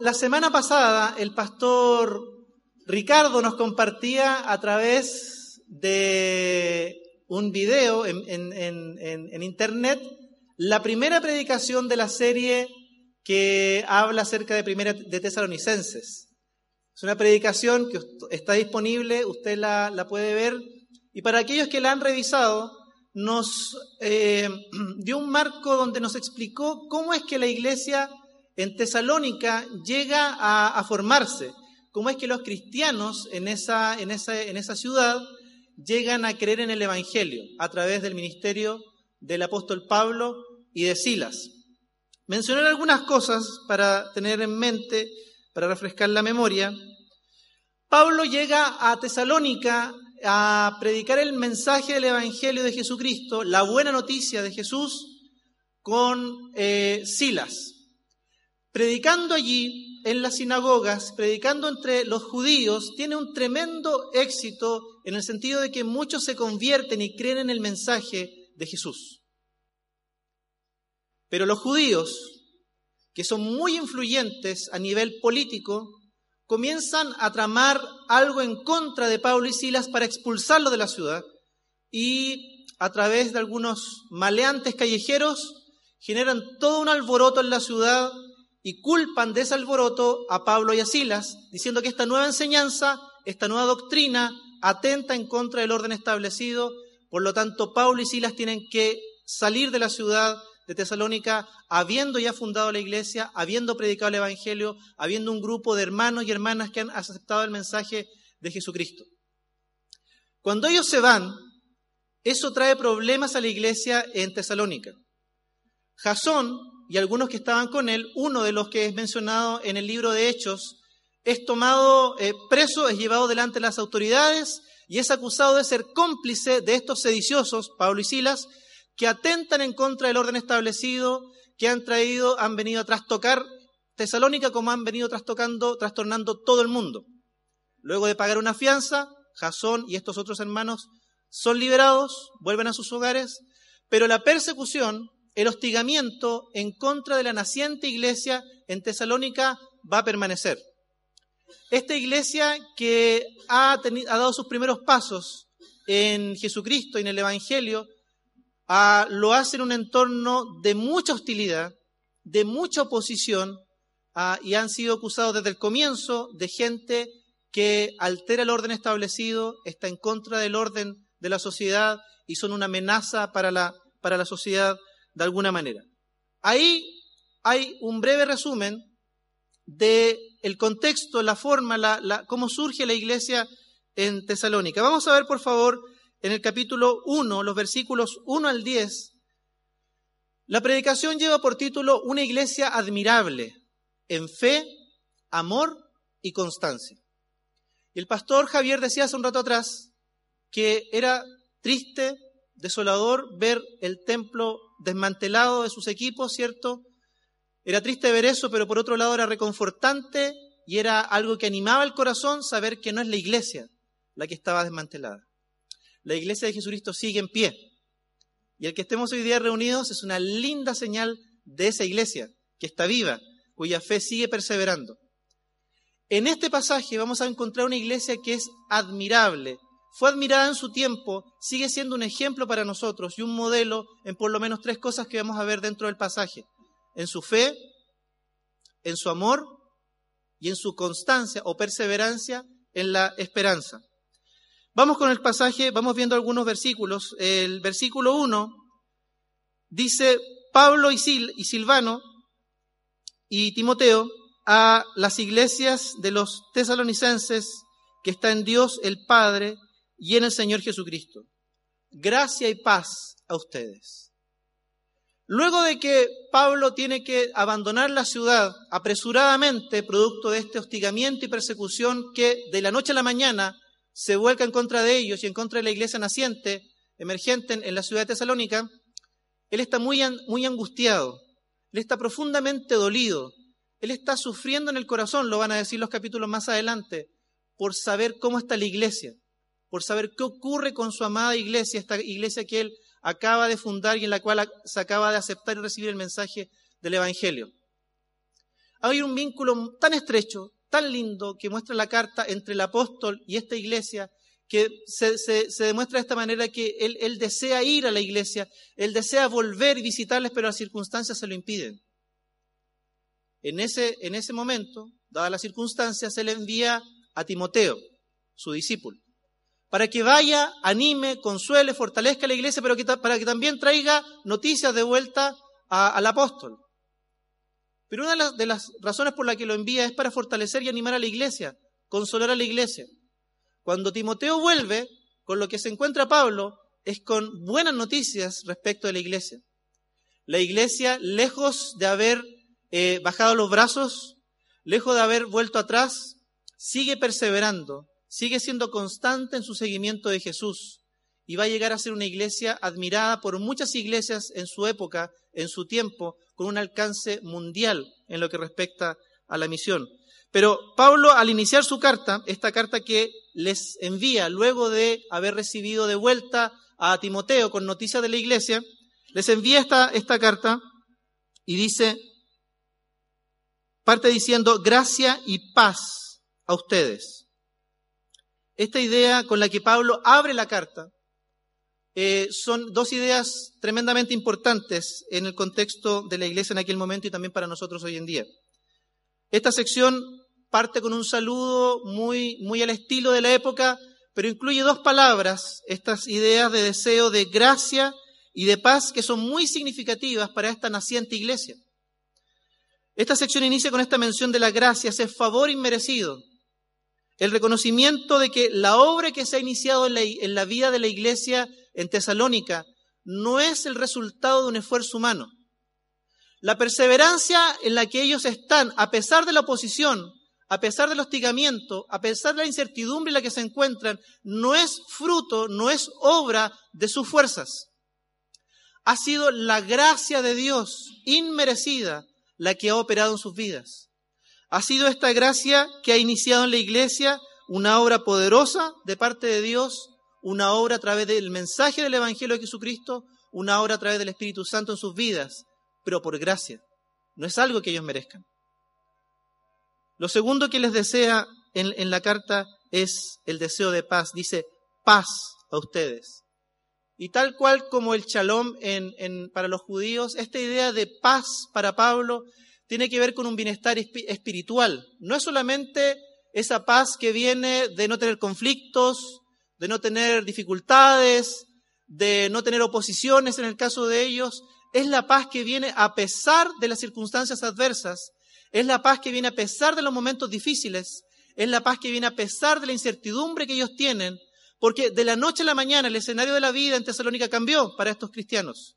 La semana pasada el pastor Ricardo nos compartía a través de un video en, internet la primera predicación de la serie que habla acerca de primera de Tesalonicenses. Es una predicación que está disponible, usted la, la puede ver, y para aquellos que la han revisado, nos eh, dio un marco donde nos explicó cómo es que la iglesia en Tesalónica llega a, formarse, cómo es que los cristianos en esa, ciudad llegan a creer en el Evangelio a través del ministerio del apóstol Pablo y de Silas. Mencionar algunas cosas para tener en mente, para refrescar la memoria. Pablo llega a Tesalónica a predicar el mensaje del Evangelio de Jesucristo, la buena noticia de Jesús, con eh, Silas predicando allí en las sinagogas, predicando entre los judíos, tiene un tremendo éxito en el sentido de que muchos se convierten y creen en el mensaje de Jesús. Pero los judíos, que son muy influyentes a nivel político, comienzan a tramar algo en contra de Pablo y Silas para expulsarlo de la ciudad y a través de algunos maleantes callejeros generan todo un alboroto en la ciudad y culpan de ese alboroto a Pablo y a Silas, diciendo que esta nueva enseñanza, esta nueva doctrina, atenta en contra del orden establecido. Por lo tanto, Pablo y Silas tienen que salir de la ciudad de Tesalónica, habiendo ya fundado la iglesia, habiendo predicado el Evangelio, habiendo un grupo de hermanos y hermanas que han aceptado el mensaje de Jesucristo. Cuando ellos se van, eso trae problemas a la iglesia en Tesalónica. Jasón, y algunos que estaban con él, uno de los que es mencionado en el libro de Hechos, es tomado eh, preso, es llevado delante de las autoridades y es acusado de ser cómplice de estos sediciosos, Pablo y Silas, que atentan en contra del orden establecido, que han traído, han venido a trastocar Tesalónica como han venido trastocando, trastornando todo el mundo. Luego de pagar una fianza, Jasón y estos otros hermanos son liberados, vuelven a sus hogares, pero la persecución el hostigamiento en contra de la naciente iglesia en Tesalónica va a permanecer. Esta iglesia que ha, dado sus primeros pasos en Jesucristo y en el Evangelio, lo hace en un entorno de mucha hostilidad, de mucha oposición, y han sido acusados desde el comienzo de gente que altera el orden establecido, está en contra del orden de la sociedad y son una amenaza para la, para la sociedad de alguna manera. Ahí hay un breve resumen de el contexto, la forma, la, cómo surge la iglesia en Tesalónica. Vamos a ver, por favor, en el capítulo 1, los versículos 1 al 10. La predicación lleva por título Una iglesia admirable en fe, amor y constancia. Y el pastor Javier decía hace un rato atrás que era triste, desolador ver el templo desmantelado de sus equipos, ¿cierto? Era triste ver eso, pero por otro lado era reconfortante y era algo que animaba el corazón saber que no es la iglesia la que estaba desmantelada. La iglesia de Jesucristo sigue en pie. Y el que estemos hoy día reunidos es una linda señal de esa iglesia que está viva, cuya fe sigue perseverando. En este pasaje vamos a encontrar una iglesia que es admirable, fue admirada en su tiempo, sigue siendo un ejemplo para nosotros y un modelo en por lo menos tres cosas que vamos a ver dentro del pasaje. En su fe, en su amor y en su constancia o perseverancia en la esperanza. Vamos con el pasaje, vamos viendo algunos versículos. El versículo 1 dice Pablo y, y Silvano y Timoteo a las iglesias de los tesalonicenses que está en Dios el Padre y en el Señor Jesucristo. Gracia y paz a ustedes. Luego de que Pablo tiene que abandonar la ciudad apresuradamente, producto de este hostigamiento y persecución que de la noche a la mañana se vuelca en contra de ellos y en contra de la iglesia naciente, emergente en, la ciudad de Tesalónica, él está muy, muy angustiado, él está profundamente dolido, él está sufriendo en el corazón, lo van a decir los capítulos más adelante, por saber cómo está la iglesia, por saber qué ocurre con su amada iglesia, esta iglesia que él acaba de fundar y en la cual se acaba de aceptar y recibir el mensaje del Evangelio. Hay un vínculo tan estrecho, tan lindo, que muestra la carta entre el apóstol y esta iglesia, que se, demuestra de esta manera que él, él, desea ir a la iglesia, él desea volver y visitarles, pero las circunstancias se lo impiden. En ese, en ese momento, dadas las circunstancias, se le envía a Timoteo, su discípulo para que vaya, anime, consuele, fortalezca a la iglesia, pero para que también traiga noticias de vuelta al apóstol. Pero una de las, razones por las que lo envía es para fortalecer y animar a la iglesia, consolar a la iglesia. Cuando Timoteo vuelve, con lo que se encuentra Pablo, es con buenas noticias respecto de la iglesia. La iglesia, lejos de haber eh, bajado los brazos, lejos de haber vuelto atrás, sigue perseverando, sigue siendo constante en su seguimiento de Jesús y va a llegar a ser una iglesia admirada por muchas iglesias en su época, en su tiempo, con un alcance mundial en lo que respecta a la misión. Pero Pablo, al iniciar su carta, esta carta que les envía luego de haber recibido de vuelta a Timoteo con noticias de la iglesia, les envía esta, esta carta y dice, parte diciendo, gracia y paz a ustedes esta idea con la que Pablo abre la carta eh, son dos ideas tremendamente importantes en el contexto de la iglesia en aquel momento y también para nosotros hoy en día. Esta sección parte con un saludo muy, muy al estilo de la época, pero incluye dos palabras, estas ideas de deseo de gracia y de paz que son muy significativas para esta naciente iglesia. Esta sección inicia con esta mención de la gracia, ese favor inmerecido, el reconocimiento de que la obra que se ha iniciado en la, vida de la iglesia en Tesalónica no es el resultado de un esfuerzo humano. La perseverancia en la que ellos están, a pesar de la oposición, a pesar del hostigamiento, a pesar de la incertidumbre en la que se encuentran, no es fruto, no es obra de sus fuerzas. Ha sido la gracia de Dios inmerecida la que ha operado en sus vidas. Ha sido esta gracia que ha iniciado en la iglesia una obra poderosa de parte de Dios, una obra a través del mensaje del Evangelio de Jesucristo, una obra a través del Espíritu Santo en sus vidas, pero por gracia. No es algo que ellos merezcan. Lo segundo que les desea en, la carta es el deseo de paz. Dice, paz a ustedes. Y tal cual como el shalom para los judíos, esta idea de paz para Pablo tiene que ver con un bienestar espiritual. No es solamente esa paz que viene de no tener conflictos, de no tener dificultades, de no tener oposiciones en el caso de ellos. Es la paz que viene a pesar de las circunstancias adversas. Es la paz que viene a pesar de los momentos difíciles. Es la paz que viene a pesar de la incertidumbre que ellos tienen. Porque de la noche a la mañana el escenario de la vida en Tesalónica cambió para estos cristianos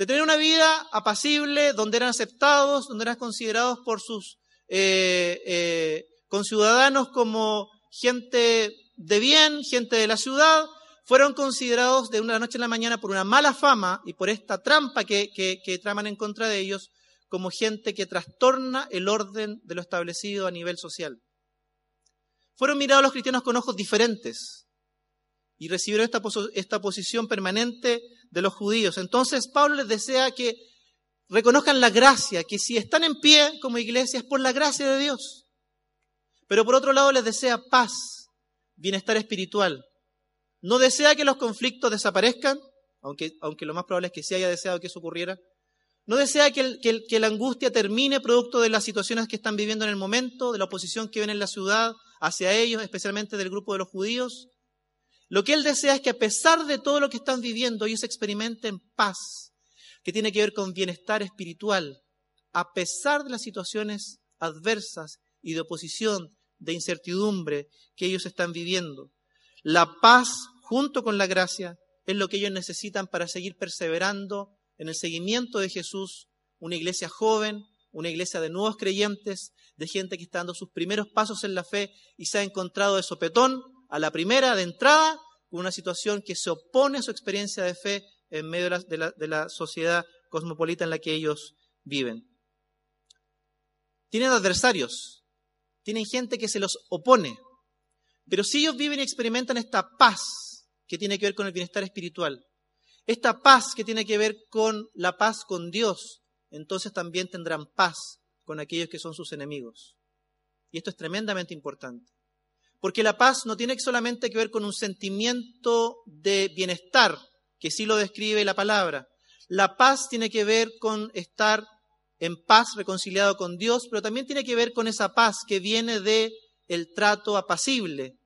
de tener una vida apacible, donde eran aceptados, donde eran considerados por sus eh, eh, conciudadanos como gente de bien, gente de la ciudad, fueron considerados de una noche a la mañana por una mala fama y por esta trampa que, traman en contra de ellos como gente que trastorna el orden de lo establecido a nivel social. Fueron mirados los cristianos con ojos diferentes y recibieron esta posición permanente de los judíos. Entonces Pablo les desea que reconozcan la gracia, que si están en pie como iglesia es por la gracia de Dios. Pero por otro lado les desea paz, bienestar espiritual. No desea que los conflictos desaparezcan, aunque, aunque lo más probable es que sí haya deseado que eso ocurriera. No desea que, que la angustia termine producto de las situaciones que están viviendo en el momento, de la oposición que ven en la ciudad hacia ellos, especialmente del grupo de los judíos. Lo que Él desea es que a pesar de todo lo que están viviendo, ellos experimenten paz, que tiene que ver con bienestar espiritual, a pesar de las situaciones adversas y de oposición, de incertidumbre que ellos están viviendo. La paz junto con la gracia es lo que ellos necesitan para seguir perseverando en el seguimiento de Jesús, una iglesia joven, una iglesia de nuevos creyentes, de gente que está dando sus primeros pasos en la fe y se ha encontrado de sopetón a la primera de entrada una situación que se opone a su experiencia de fe en medio de la sociedad cosmopolita en la que ellos viven. Tienen adversarios, tienen gente que se los opone, pero si ellos viven y experimentan esta paz que tiene que ver con el bienestar espiritual, esta paz que tiene que ver con la paz con Dios, entonces también tendrán paz con aquellos que son sus enemigos. Y esto es tremendamente importante. Porque la paz no tiene solamente que ver con un sentimiento de bienestar, que sí lo describe la palabra. La paz tiene que ver con estar en paz reconciliado con Dios, pero también tiene que ver con esa paz que viene de el trato apacible,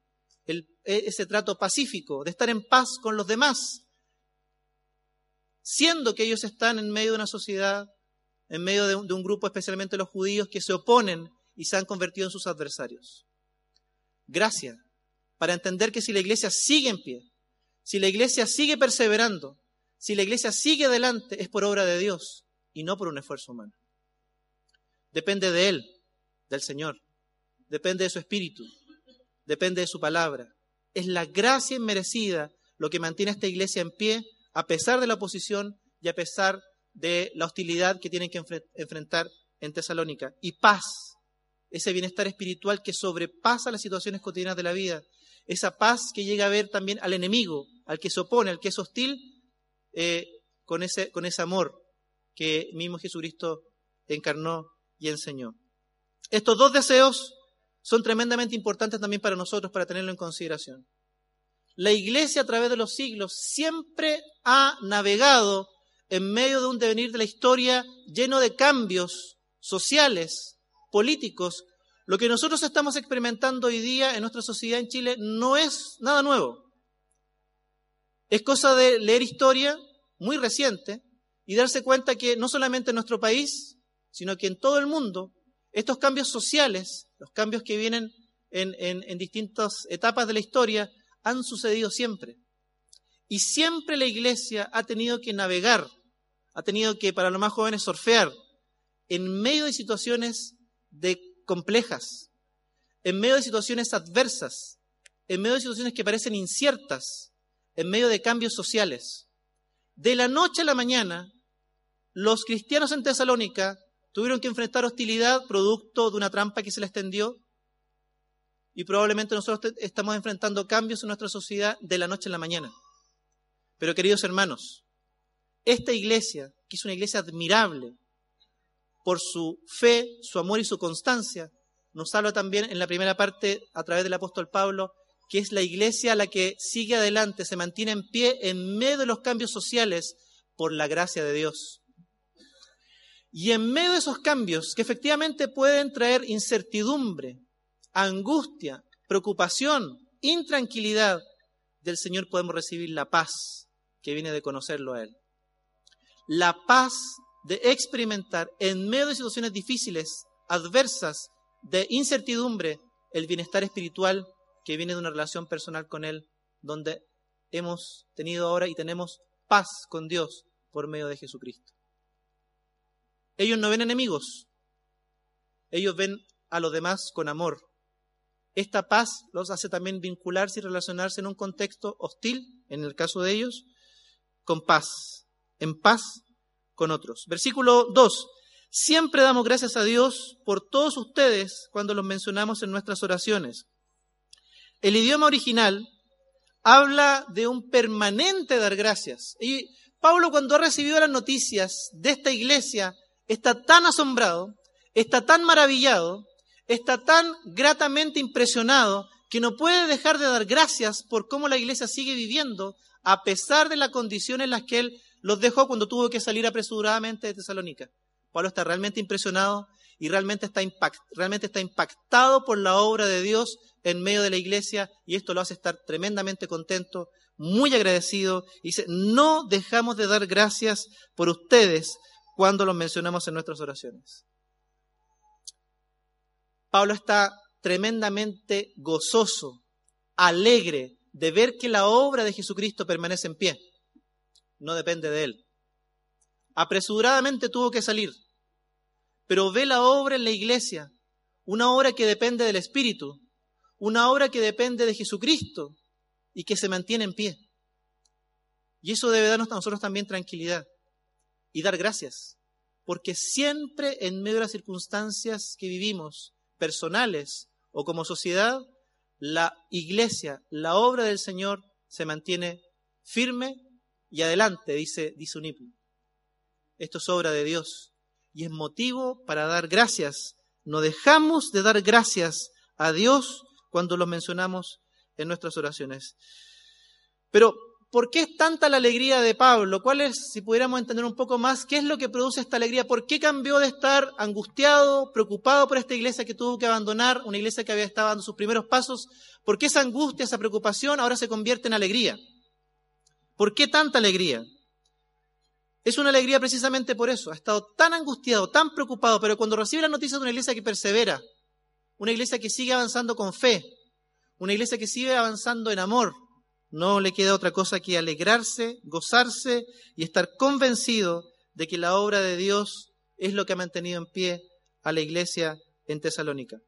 el, ese trato pacífico, de estar en paz con los demás, siendo que ellos están en medio de una sociedad, en medio de un grupo, especialmente los judíos, que se oponen y se han convertido en sus adversarios. Gracias para entender que si la iglesia sigue en pie, si la iglesia sigue perseverando, si la iglesia sigue adelante, es por obra de Dios y no por un esfuerzo humano. Depende de Él, del Señor, depende de su espíritu, depende de su palabra. Es la gracia inmerecida lo que mantiene a esta iglesia en pie a pesar de la oposición y a pesar de la hostilidad que tienen que enfrentar en Tesalónica. Y paz, ese bienestar espiritual que sobrepasa las situaciones cotidianas de la vida, esa paz que llega a ver también al enemigo, al que se opone, al que es hostil, eh, con, ese, con ese amor que mismo Jesucristo encarnó y enseñó. Estos dos deseos son tremendamente importantes también para nosotros, para tenerlo en consideración. La iglesia a través de los siglos siempre ha navegado en medio de un devenir de la historia lleno de cambios sociales, políticos. Lo que nosotros estamos experimentando hoy día en nuestra sociedad en Chile no es nada nuevo. Es cosa de leer historia muy reciente y darse cuenta que no solamente en nuestro país, sino que en todo el mundo, estos cambios sociales, los cambios que vienen en, distintas etapas de la historia, han sucedido siempre. Y siempre la iglesia ha tenido que navegar, ha tenido que, para los más jóvenes, surfear en medio de situaciones de complejas, en medio de situaciones adversas, en medio de situaciones que parecen inciertas, en medio de cambios sociales. De la noche a la mañana, los cristianos en Tesalónica tuvieron que enfrentar hostilidad producto de una trampa que se les tendió y probablemente nosotros estamos enfrentando cambios en nuestra sociedad de la noche a la mañana. Pero queridos hermanos, esta iglesia, que es una iglesia admirable por su fe, su amor y su constancia, nos habla también en la primera parte a través del apóstol Pablo, que es la iglesia la que sigue adelante, se mantiene en pie en medio de los cambios sociales por la gracia de Dios. Y en medio de esos cambios, que efectivamente pueden traer incertidumbre, angustia, preocupación, intranquilidad, del Señor podemos recibir la paz que viene de conocerlo a Él. La paz de experimentar en medio de situaciones difíciles, adversas, de incertidumbre, el bienestar espiritual que viene de una relación personal con Él, donde hemos tenido ahora y tenemos paz con Dios por medio de Jesucristo. Ellos no ven enemigos, ellos ven a los demás con amor, esta paz los hace también vincularse y relacionarse en un contexto hostil, en el caso de ellos, con paz, en paz con otros. Versículo 2. Siempre damos gracias a Dios por todos ustedes cuando los mencionamos en nuestras oraciones. El idioma original habla de un permanente dar gracias. Y Pablo cuando ha recibido las noticias de esta iglesia está tan asombrado, está tan maravillado, está tan gratamente impresionado que no puede dejar de dar gracias por cómo la iglesia sigue viviendo a pesar de las condiciones en las que él los dejó cuando tuvo que salir apresuradamente de Tesalónica. Pablo está realmente impresionado y realmente está, impactado por la obra de Dios en medio de la iglesia y esto lo hace estar tremendamente contento, muy agradecido. Y dice, no dejamos de dar gracias por ustedes cuando los mencionamos en nuestras oraciones. Pablo está tremendamente gozoso, alegre de ver que la obra de Jesucristo permanece en pie. No depende de él. apresuradamente tuvo que salir, pero ve la obra en la iglesia, una obra que depende del Espíritu, una obra que depende de Jesucristo y que se mantiene en pie. Y eso debe darnos a nosotros también tranquilidad y dar gracias, porque siempre en medio de las circunstancias que vivimos, personales o como sociedad, la iglesia, la obra del Señor se mantiene firme y adelante, dice, dice Esto es obra de Dios y es motivo para dar gracias. No dejamos de dar gracias a Dios cuando lo mencionamos en nuestras oraciones. Pero ¿Por qué es tanta la alegría de Pablo? ¿Cuál es, si pudiéramos entender un poco más, qué es lo que produce esta alegría? ¿Por qué cambió de estar angustiado, preocupado por esta iglesia que tuvo que abandonar, una iglesia que había estado dando sus primeros pasos? ¿Por qué esa angustia, esa preocupación ahora se convierte en alegría? ¿Por qué tanta alegría? Es una alegría precisamente por eso. Ha estado tan angustiado, tan preocupado, pero cuando recibe la noticia de una iglesia que persevera, una iglesia que sigue avanzando con fe, una iglesia que sigue avanzando en amor, no le queda otra cosa que alegrarse, gozarse y estar convencido de que la obra de Dios es lo que ha mantenido en pie a la iglesia en Tesalónica.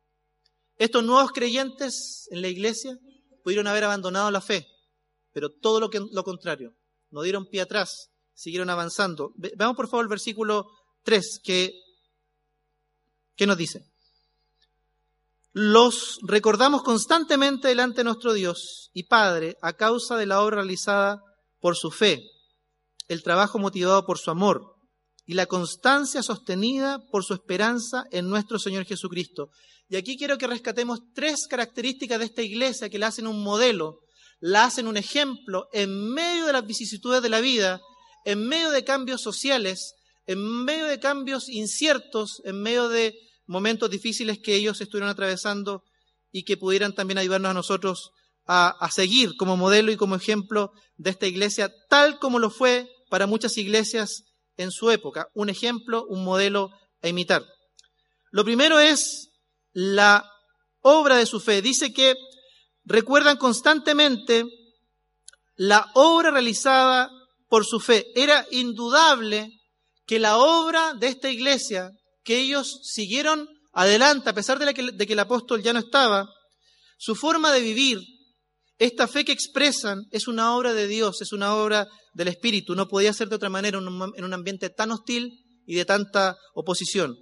Estos nuevos creyentes en la iglesia pudieron haber abandonado la fe, pero todo lo, que, lo contrario, no dieron pie atrás, siguieron avanzando. Veamos por favor el versículo 3 que, que nos dice los recordamos constantemente delante de nuestro Dios y Padre a causa de la obra realizada por su fe, el trabajo motivado por su amor y la constancia sostenida por su esperanza en nuestro Señor Jesucristo. Y aquí quiero que rescatemos tres características de esta iglesia que la hacen un modelo, la hacen un ejemplo en medio de las vicisitudes de la vida, en medio de cambios sociales, en medio de cambios inciertos, en medio de momentos difíciles que ellos estuvieron atravesando y que pudieran también ayudarnos a nosotros a, a, seguir como modelo y como ejemplo de esta iglesia, tal como lo fue para muchas iglesias en su época. Un ejemplo, un modelo a imitar. Lo primero es la obra de su fe. Dice que recuerdan constantemente la obra realizada por su fe. Era indudable que la obra de esta iglesia que ellos siguieron adelante, a pesar de, que, el apóstol ya no estaba, su forma de vivir, esta fe que expresan, es una obra de Dios, es una obra del Espíritu. No podía ser de otra manera en un ambiente tan hostil y de tanta oposición.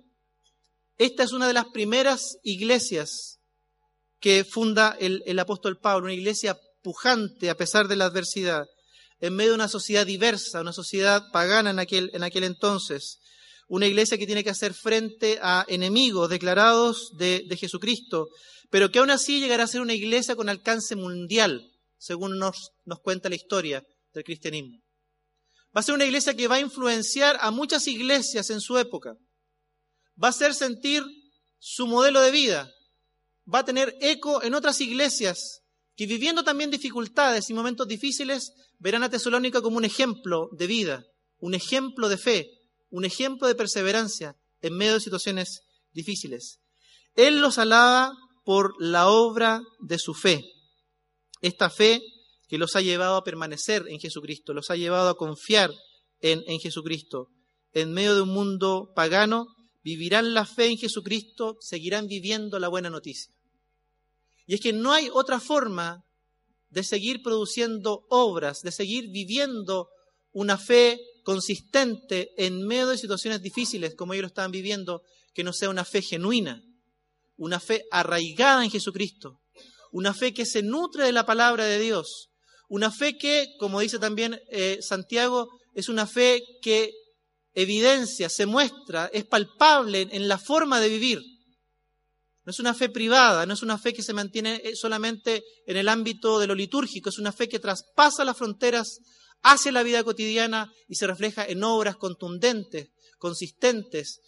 Esta es una de las primeras iglesias que funda el, el, apóstol Pablo, una iglesia pujante a pesar de la adversidad, en medio de una sociedad diversa, una sociedad pagana en aquel, en aquel entonces, una iglesia que tiene que hacer frente a enemigos declarados de, Jesucristo, pero que aún así llegará a ser una iglesia con alcance mundial, según nos, nos cuenta la historia del cristianismo. Va a ser una iglesia que va a influenciar a muchas iglesias en su época. Va a hacer sentir su modelo de vida. Va a tener eco en otras iglesias que viviendo también dificultades y momentos difíciles verán a Tesalónica como un ejemplo de vida, un ejemplo de fe, un ejemplo de perseverancia en medio de situaciones difíciles. Él los alaba por la obra de su fe, esta fe que los ha llevado a permanecer en Jesucristo, los ha llevado a confiar en, en Jesucristo. En medio de un mundo pagano, vivirán la fe en Jesucristo, seguirán viviendo la buena noticia. Y es que no hay otra forma de seguir produciendo obras, de seguir viviendo una fe consistente en medio de situaciones difíciles como ellos lo estaban viviendo, que no sea una fe genuina, una fe arraigada en Jesucristo, una fe que se nutre de la palabra de Dios, una fe que, como dice también eh, Santiago, es una fe que evidencia, se muestra, es palpable en la forma de vivir. No es una fe privada, no es una fe que se mantiene eh, solamente en el ámbito de lo litúrgico, es una fe que traspasa las fronteras hacia la vida cotidiana y se refleja en obras contundentes, consistentes,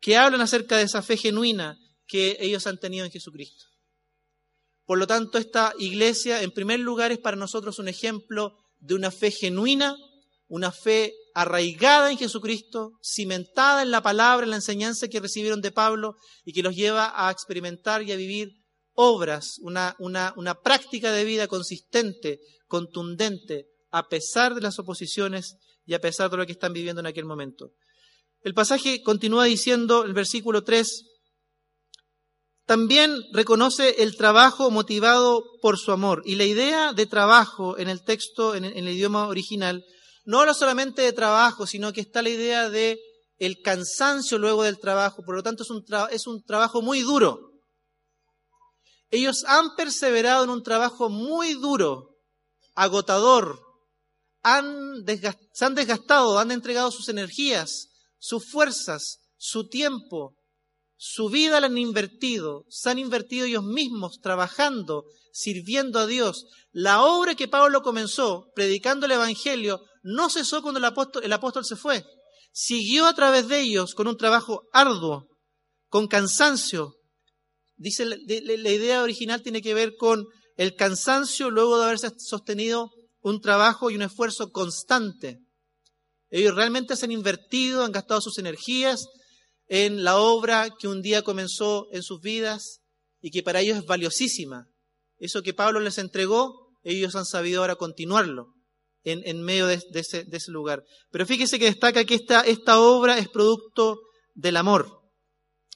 que hablan acerca de esa fe genuina que ellos han tenido en Jesucristo. Por lo tanto, esta iglesia, en primer lugar, es para nosotros un ejemplo de una fe genuina, una fe arraigada en Jesucristo, cimentada en la palabra, en la enseñanza que recibieron de Pablo y que los lleva a experimentar y a vivir obras, una, una, una práctica de vida consistente, contundente, a pesar de las oposiciones y a pesar de lo que están viviendo en aquel momento. El pasaje continúa diciendo, el versículo 3, también reconoce el trabajo motivado por su amor. Y la idea de trabajo en el texto, en el, idioma original, no habla solamente de trabajo, sino que está la idea de el cansancio luego del trabajo. Por lo tanto, es un, es un trabajo muy duro. Ellos han perseverado en un trabajo muy duro, agotador, han se han desgastado, han entregado sus energías, sus fuerzas, su tiempo, su vida la han invertido, se han invertido ellos mismos trabajando, sirviendo a Dios. La obra que Pablo comenzó, predicando el Evangelio, no cesó cuando el apóstol, el apóstol se fue. Siguió a través de ellos con un trabajo arduo, con cansancio, Dice, la, idea original tiene que ver con el cansancio luego de haberse sostenido un trabajo y un esfuerzo constante. Ellos realmente se han invertido, han gastado sus energías en la obra que un día comenzó en sus vidas y que para ellos es valiosísima. Eso que Pablo les entregó, ellos han sabido ahora continuarlo en, medio de, ese, lugar. Pero fíjese que destaca que esta obra es producto del amor.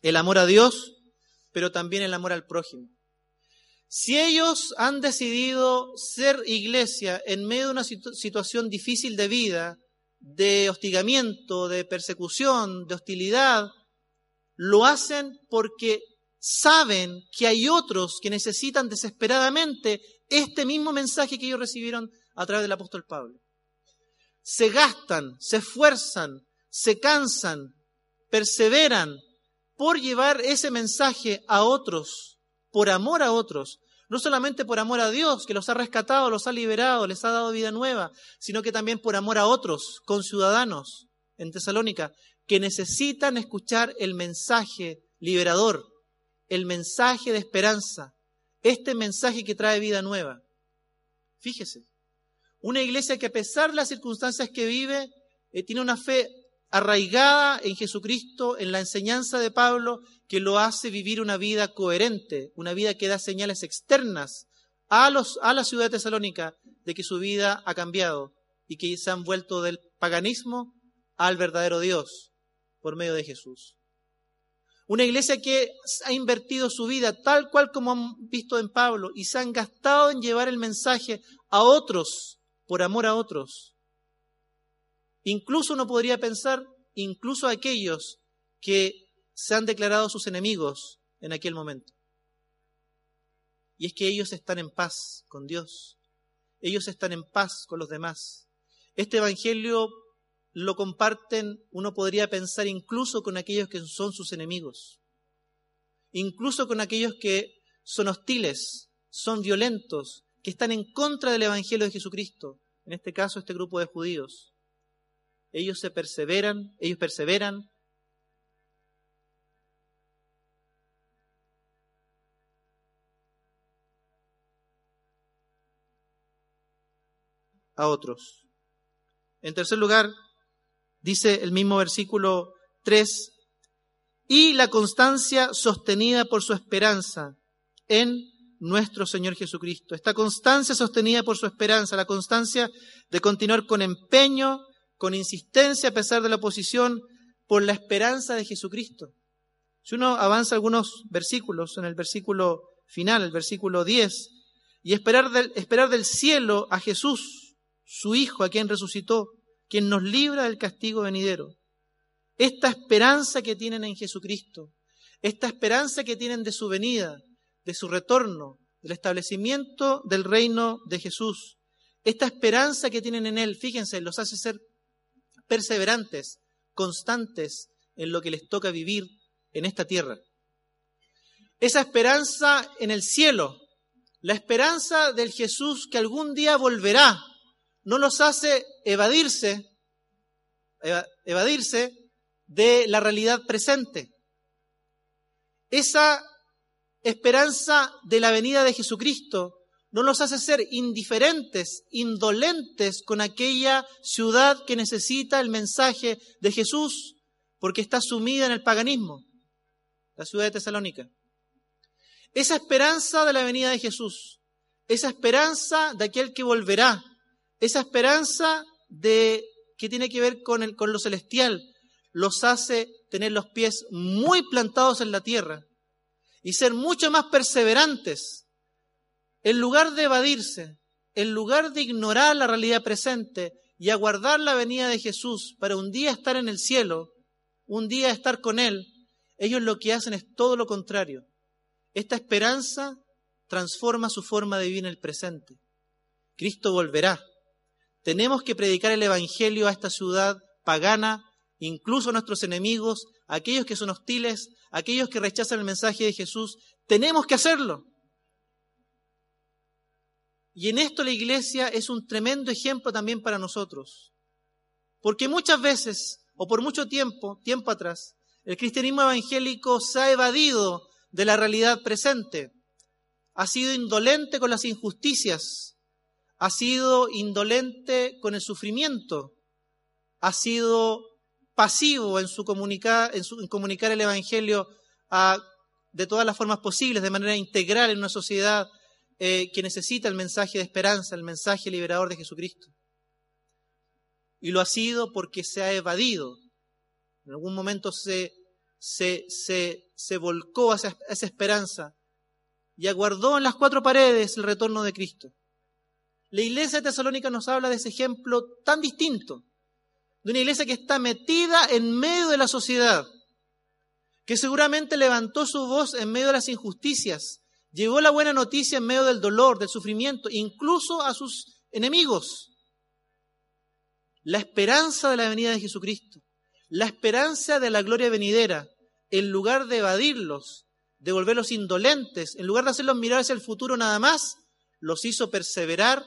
El amor a Dios pero también el amor al prójimo. Si ellos han decidido ser iglesia en medio de una situación difícil de vida, de hostigamiento, de persecución, de hostilidad, lo hacen porque saben que hay otros que necesitan desesperadamente este mismo mensaje que ellos recibieron a través del apóstol Pablo. Se gastan, se esfuerzan, se cansan, perseveran por llevar ese mensaje a otros, por amor a otros, no solamente por amor a Dios, que los ha rescatado, los ha liberado, les ha dado vida nueva, sino que también por amor a otros, conciudadanos en Tesalónica, que necesitan escuchar el mensaje liberador, el mensaje de esperanza, este mensaje que trae vida nueva. Fíjese, una iglesia que a pesar de las circunstancias que vive, eh, tiene una fe arraigada en Jesucristo, en la enseñanza de Pablo, que lo hace vivir una vida coherente, una vida que da señales externas a, los, a la ciudad de Tesalónica de que su vida ha cambiado y que se han vuelto del paganismo al verdadero Dios por medio de Jesús. Una iglesia que ha invertido su vida tal cual como han visto en Pablo y se han gastado en llevar el mensaje a otros por amor a otros. Incluso uno podría pensar, incluso aquellos que se han declarado sus enemigos en aquel momento. Y es que ellos están en paz con Dios. Ellos están en paz con los demás. Este Evangelio lo comparten, uno podría pensar incluso con aquellos que son sus enemigos. Incluso con aquellos que son hostiles, son violentos, que están en contra del Evangelio de Jesucristo. En este caso, este grupo de judíos ellos se perseveran, ellos perseveran. a otros. En tercer lugar, dice el mismo versículo 3, y la constancia sostenida por su esperanza en nuestro Señor Jesucristo. Esta constancia sostenida por su esperanza, la constancia de continuar con empeño con insistencia a pesar de la oposición, por la esperanza de Jesucristo. Si uno avanza algunos versículos, en el versículo final, el versículo 10, y esperar del, esperar del cielo a Jesús, su Hijo, a quien resucitó, quien nos libra del castigo venidero. Esta esperanza que tienen en Jesucristo, esta esperanza que tienen de su venida, de su retorno, del establecimiento del reino de Jesús, esta esperanza que tienen en Él, fíjense, los hace ser perseverantes, constantes en lo que les toca vivir en esta tierra. Esa esperanza en el cielo, la esperanza del Jesús que algún día volverá, no los hace evadirse, evadirse de la realidad presente. Esa esperanza de la venida de Jesucristo no nos hace ser indiferentes, indolentes con aquella ciudad que necesita el mensaje de Jesús, porque está sumida en el paganismo, la ciudad de Tesalónica. Esa esperanza de la venida de Jesús, esa esperanza de aquel que volverá, esa esperanza de que tiene que ver con, el, con lo celestial, los hace tener los pies muy plantados en la tierra y ser mucho más perseverantes. En lugar de evadirse, en lugar de ignorar la realidad presente y aguardar la venida de Jesús para un día estar en el cielo, un día estar con Él, ellos lo que hacen es todo lo contrario. Esta esperanza transforma su forma de vivir en el presente. Cristo volverá. Tenemos que predicar el Evangelio a esta ciudad pagana, incluso nuestros enemigos, aquellos que son hostiles, aquellos que rechazan el mensaje de Jesús. Tenemos que hacerlo. Y en esto la iglesia es un tremendo ejemplo también para nosotros. Porque muchas veces, o por mucho tiempo, tiempo atrás, el cristianismo evangélico se ha evadido de la realidad presente. Ha sido indolente con las injusticias, ha sido indolente con el sufrimiento, ha sido pasivo en su comunicar, en, su, comunicar el Evangelio de todas las formas posibles, de manera integral en una sociedad eh, que necesita el mensaje de esperanza, el mensaje liberador de Jesucristo. Y lo ha sido porque se ha evadido. En algún momento se, se, se, se volcó hacia esa esperanza y aguardó en las cuatro paredes el retorno de Cristo. La iglesia de Tesalónica nos habla de ese ejemplo tan distinto, de una iglesia que está metida en medio de la sociedad, que seguramente levantó su voz en medio de las injusticias, llevó la buena noticia en medio del dolor, del sufrimiento, incluso a sus enemigos. La esperanza de la venida de Jesucristo, la esperanza de la gloria venidera, en lugar de evadirlos, de volverlos indolentes, en lugar de hacerlos mirar hacia el futuro nada más, los hizo perseverar,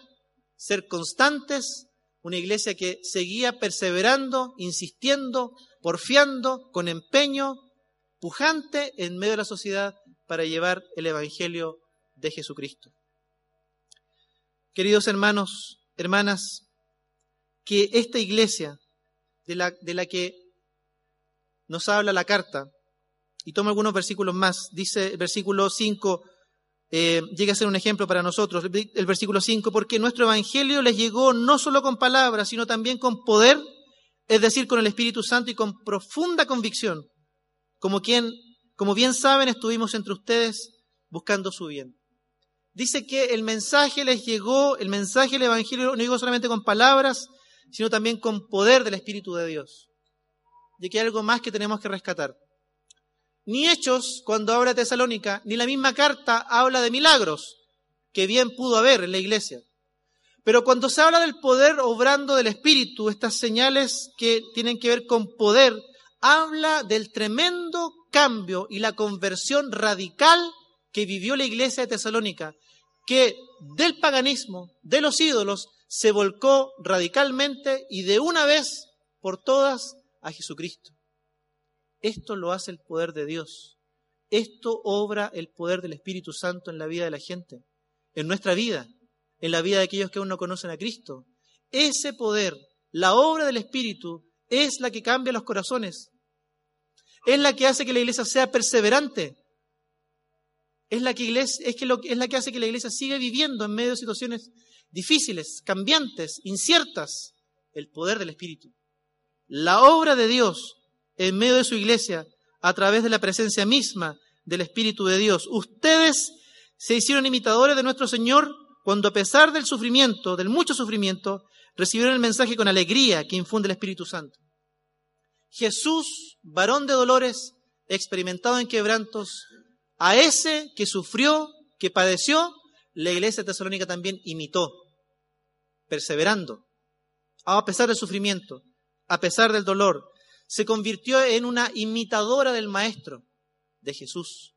ser constantes, una iglesia que seguía perseverando, insistiendo, porfiando, con empeño, pujante en medio de la sociedad para llevar el Evangelio de Jesucristo. Queridos hermanos, hermanas, que esta iglesia de la, de la que nos habla la carta, y toma algunos versículos más, dice el versículo 5, eh, llega a ser un ejemplo para nosotros, el versículo 5, porque nuestro Evangelio les llegó no solo con palabras, sino también con poder, es decir, con el Espíritu Santo y con profunda convicción, como quien como bien saben, estuvimos entre ustedes buscando su bien. Dice que el mensaje les llegó, el mensaje del Evangelio no llegó solamente con palabras, sino también con poder del Espíritu de Dios. Y aquí hay algo más que tenemos que rescatar. Ni Hechos, cuando habla de Tesalónica, ni la misma carta habla de milagros, que bien pudo haber en la iglesia. Pero cuando se habla del poder obrando del Espíritu, estas señales que tienen que ver con poder, habla del tremendo cambio y la conversión radical que vivió la iglesia de Tesalónica, que del paganismo, de los ídolos, se volcó radicalmente y de una vez por todas a Jesucristo. Esto lo hace el poder de Dios. Esto obra el poder del Espíritu Santo en la vida de la gente, en nuestra vida, en la vida de aquellos que aún no conocen a Cristo. Ese poder, la obra del Espíritu, es la que cambia los corazones, es la que hace que la iglesia sea perseverante. Es la que, es la que hace que la iglesia siga viviendo en medio de situaciones difíciles, cambiantes, inciertas. El poder del Espíritu. La obra de Dios en medio de su iglesia a través de la presencia misma del Espíritu de Dios. Ustedes se hicieron imitadores de nuestro Señor cuando a pesar del sufrimiento, del mucho sufrimiento, recibieron el mensaje con alegría que infunde el Espíritu Santo. Jesús, varón de dolores, experimentado en quebrantos, a ese que sufrió, que padeció, la iglesia tesalónica también imitó, perseverando, a pesar del sufrimiento, a pesar del dolor, se convirtió en una imitadora del Maestro, de Jesús.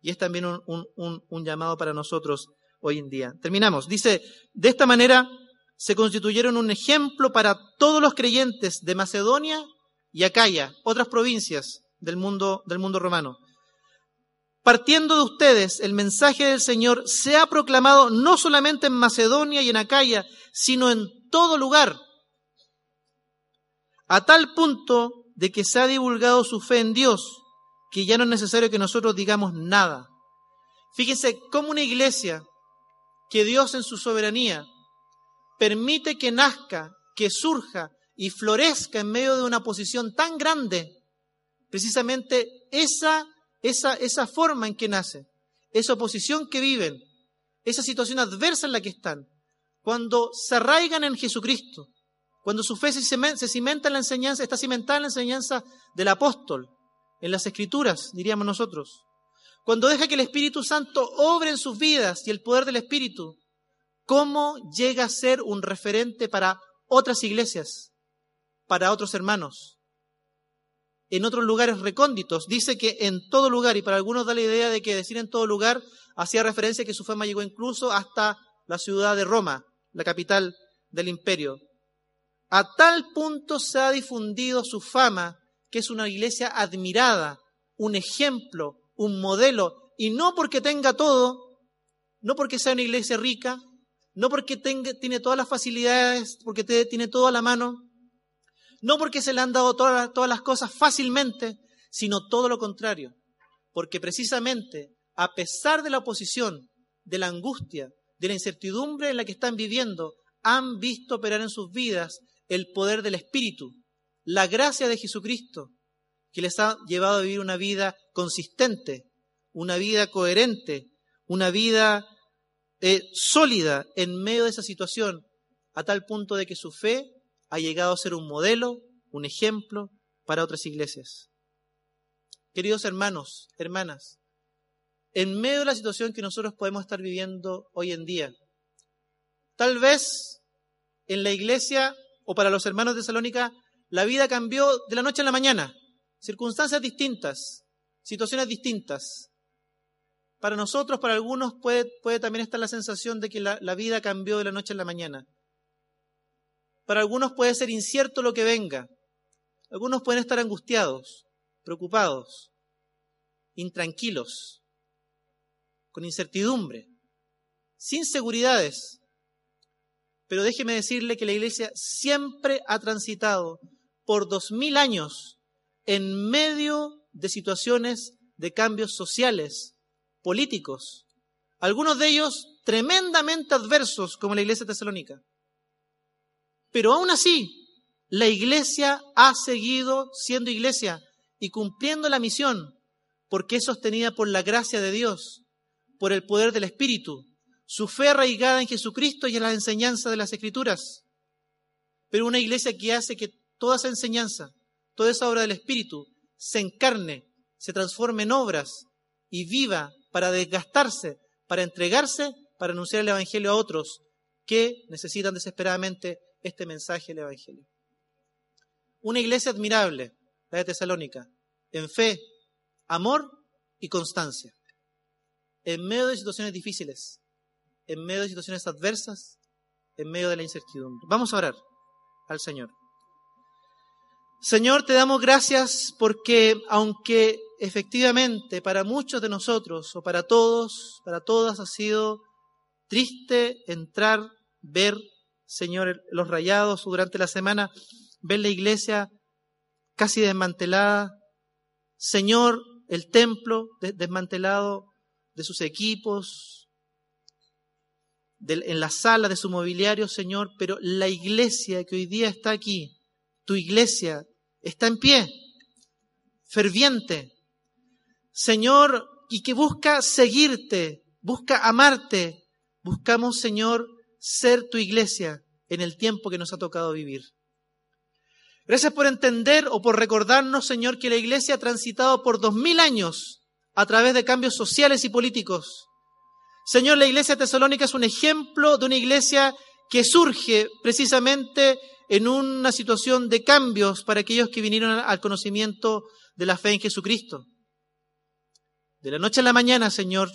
Y es también un, un llamado para nosotros hoy en día. Terminamos. Dice, de esta manera se constituyeron un ejemplo para todos los creyentes de Macedonia y Acaya, otras provincias del mundo, del mundo romano. Partiendo de ustedes, el mensaje del Señor se ha proclamado no solamente en Macedonia y en Acaya, sino en todo lugar, a tal punto de que se ha divulgado su fe en Dios, que ya no es necesario que nosotros digamos nada. Fíjense cómo una iglesia que Dios en su soberanía permite que nazca, que surja y florezca en medio de una posición tan grande, precisamente esa, esa, esa forma en que nace, esa oposición que viven, esa situación adversa en la que están, cuando se arraigan en Jesucristo, cuando su fe se cimenta en la enseñanza, está cimentada en la enseñanza del apóstol, en las escrituras, diríamos nosotros. Cuando deja que el Espíritu Santo obre en sus vidas y el poder del Espíritu, ¿cómo llega a ser un referente para otras iglesias, para otros hermanos? En otros lugares recónditos, dice que en todo lugar, y para algunos da la idea de que decir en todo lugar hacía referencia que su fama llegó incluso hasta la ciudad de Roma, la capital del imperio. A tal punto se ha difundido su fama que es una iglesia admirada, un ejemplo, un modelo, y no porque tenga todo, no porque sea una iglesia rica, no porque tenga, tiene todas las facilidades, porque tiene todo a la mano, no porque se le han dado todas las cosas fácilmente, sino todo lo contrario, porque precisamente a pesar de la oposición, de la angustia, de la incertidumbre en la que están viviendo, han visto operar en sus vidas el poder del Espíritu, la gracia de Jesucristo, que les ha llevado a vivir una vida consistente, una vida coherente, una vida eh, sólida en medio de esa situación, a tal punto de que su fe ha llegado a ser un modelo, un ejemplo para otras iglesias. Queridos hermanos, hermanas, en medio de la situación que nosotros podemos estar viviendo hoy en día, tal vez en la iglesia o para los hermanos de Salónica la vida cambió de la noche a la mañana, circunstancias distintas, situaciones distintas. Para nosotros, para algunos, puede, también estar la sensación de que la, la vida cambió de la noche a la mañana. Para algunos puede ser incierto lo que venga. Algunos pueden estar angustiados, preocupados, intranquilos, con incertidumbre, sin seguridades. Pero déjeme decirle que la iglesia siempre ha transitado por dos mil años en medio de situaciones de cambios sociales, políticos, algunos de ellos tremendamente adversos, como la iglesia tesalónica. Pero aún así, la iglesia ha seguido siendo iglesia y cumpliendo la misión, porque es sostenida por la gracia de Dios, por el poder del Espíritu, su fe arraigada en Jesucristo y en la enseñanza de las Escrituras. Pero una iglesia que hace que toda esa enseñanza, toda esa obra del Espíritu se encarne, se transforme en obras y viva para desgastarse, para entregarse, para anunciar el Evangelio a otros que necesitan desesperadamente este mensaje del Evangelio. Una iglesia admirable, la de Tesalónica, en fe, amor y constancia. En medio de situaciones difíciles, en medio de situaciones adversas, en medio de la incertidumbre. Vamos a orar al Señor. Señor, te damos gracias porque aunque efectivamente para muchos de nosotros o para todos, para todas ha sido triste entrar, ver, Señor, los rayados durante la semana, ver la iglesia casi desmantelada, Señor, el templo desmantelado de sus equipos, en la sala de su mobiliario, Señor, pero la iglesia que hoy día está aquí, tu iglesia, está en pie, ferviente, Señor, y que busca seguirte, busca amarte. Buscamos, Señor, ser tu iglesia en el tiempo que nos ha tocado vivir. Gracias por entender o por recordarnos, Señor, que la iglesia ha transitado por dos mil años a través de cambios sociales y políticos. Señor, la iglesia tesalónica es un ejemplo de una iglesia que surge precisamente en una situación de cambios para aquellos que vinieron al conocimiento de la fe en Jesucristo. De la noche a la mañana, Señor,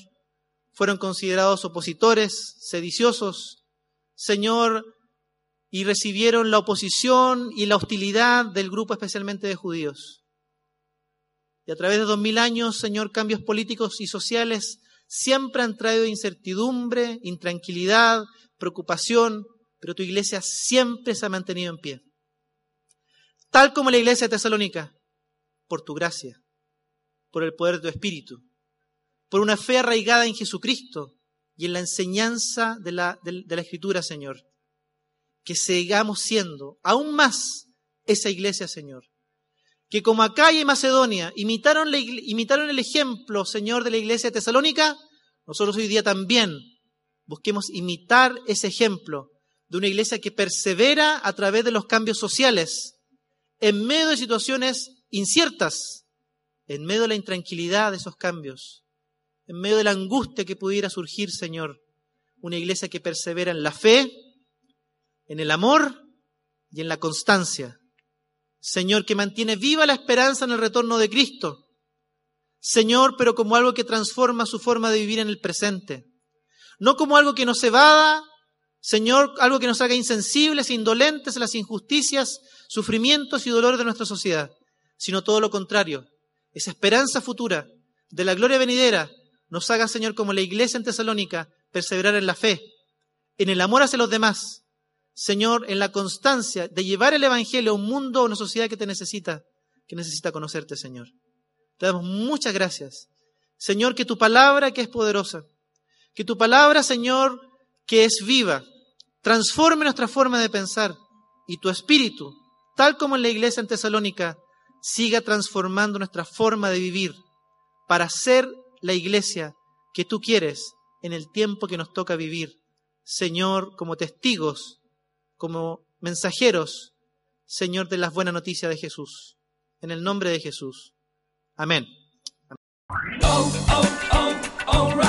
fueron considerados opositores, sediciosos, Señor, y recibieron la oposición y la hostilidad del grupo especialmente de judíos. Y a través de dos mil años, Señor, cambios políticos y sociales siempre han traído incertidumbre, intranquilidad, preocupación, pero tu iglesia siempre se ha mantenido en pie. Tal como la iglesia de Tesalónica, por tu gracia, por el poder de tu Espíritu, por una fe arraigada en Jesucristo y en la enseñanza de la, de, la Escritura, Señor. Que sigamos siendo aún más esa iglesia, Señor. Que como acá y Macedonia imitaron, imitaron el ejemplo, Señor, de la iglesia de Tesalónica, nosotros hoy día también busquemos imitar ese ejemplo de una iglesia que persevera a través de los cambios sociales, en medio de situaciones inciertas, en medio de la intranquilidad de esos cambios, en medio de la angustia que pudiera surgir, Señor, una iglesia que persevera en la fe, en el amor y en la constancia. Señor, que mantiene viva la esperanza en el retorno de Cristo. Señor, pero como algo que transforma su forma de vivir en el presente. No como algo que nos evada, Señor, algo que nos haga insensibles indolentes a las injusticias, sufrimientos y dolores de nuestra sociedad, sino todo lo contrario. Esa esperanza futura de la gloria venidera nos haga, Señor, como la iglesia en Tesalónica, perseverar en la fe, en el amor hacia los demás, Señor, en la constancia de llevar el Evangelio a un mundo, a una sociedad que te necesita, que necesita conocerte, Señor. Te damos muchas gracias. Señor, que tu palabra, que es poderosa, que tu palabra, Señor, que es viva, transforme nuestra forma de pensar y tu espíritu, tal como en la iglesia en Tesalónica, siga transformando nuestra forma de vivir para ser la iglesia que tú quieres en el tiempo que nos toca vivir. Señor, como testigos, como mensajeros, Señor, de las buenas noticias de Jesús. En el nombre de Jesús. Amén. Oh, oh, oh,